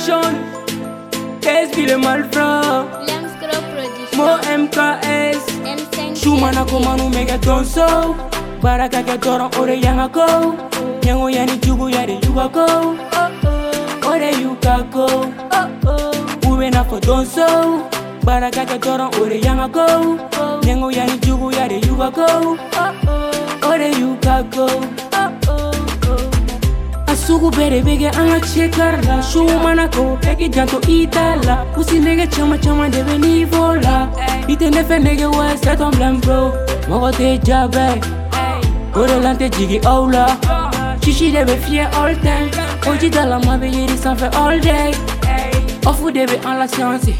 Production Case Bile Malfra. Lamscrow Production Mo MKS Shumana Komanu Mega Tonso Baraka Ketoro Ore Yangako Nyango Yani Jugu Yari Yugako Ore Yukako Uwena for Tonso Baraka Ketoro Ore Yangako Nyango Yani Jugu Yari Yugako Ore Yukako Sugu bere bɛ kɛ an ka cɛ kari la su mana ko bɛɛ k'i janto i ta la kusi nɛgɛ caman caman de bɛ nifo la i tɛ ne fɛ nɛgɛ wɛ c'est ton blème bro. Mɔgɔ tɛ jabɛ o de la n tɛ jigi aw la sisi de bɛ fiyɛ all time o ji dalama bɛ yiri sanfɛ all day. Ɔfu de bɛ an la siyansi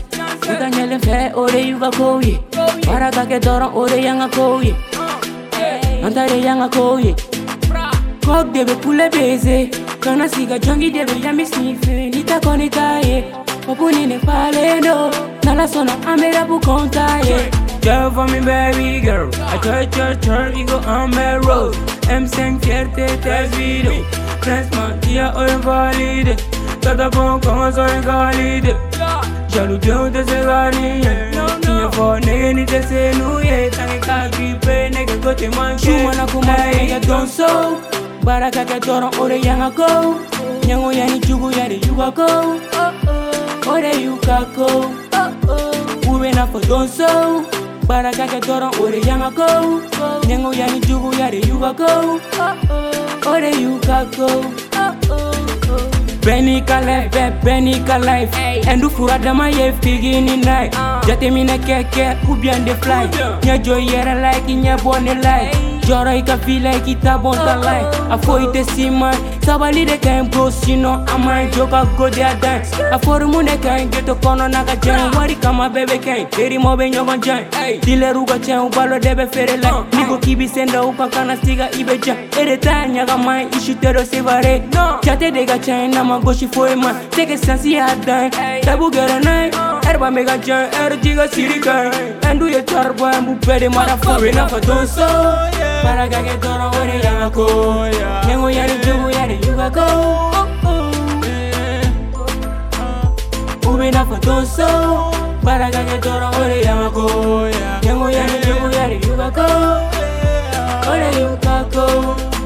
u ka ɲɛlen fɛ o de y'u ka kow ye baara ka kɛ dɔrɔn o de y'an ka kow ye an ta de y'an ka kow ye kɔk de bɛ kule beze. Kana siga jongi debe yami snife Nita konita ye Popuni ne pale no. Nala sona amera bu konta ye Girl for me baby girl. I touch your turn we go on my road. M5 fierté test video Classement tia o invalide Tata bon comment ça invalide Jaloux bien de se gagner Tiens fort nigga ni te se eh. nouye eh. Tangi ka grippe nigga go te manche Chuma eh. kuma nigga don't so Baraka ke dorong ore yang ako Nyango yani chugu yari yuga ko Ore yuka ko Uwe na fo donso Baraka ke dorong ore yang ako Nyango yani chugu yari yuga ko Ore yuka ko Benika life, Benika life. And do fura dama ye figini night Jate mina keke, ubian de fly. Nya joyera like, nya bonne like. Joro ika feel like ita bon ta like Afo ite si man Sabali de kain bro sino Amai joka go de a dance Afo rumu de kain geto kono naka jen Wari kama bebe kain Eri mo be nyogon jen Dile ruga chen ubalo debe fere like Niko kibi senda uka kana stiga ibe jen Ere ta nyaga mai ishu tero sevare Chate de ga chen nama goshi foi man. Teke sensi ya dan Tabu gera nai Erba mega jen Er jiga siri kain Endu ye tarbo embu pede motherfucker We na fa donso Para que que toro ore yanga ko. Nengo yari jugu yari yuga ko. Ube na fa donso Para que que toro ore yanga ko. Nengo yari jugu yari yuga ko. Ore yuga ko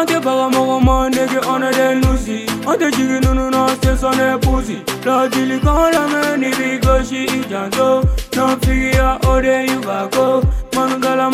Ante baga mogo mandege ona de nusi Ante nunu na se pusi. La me ni ko Manu gala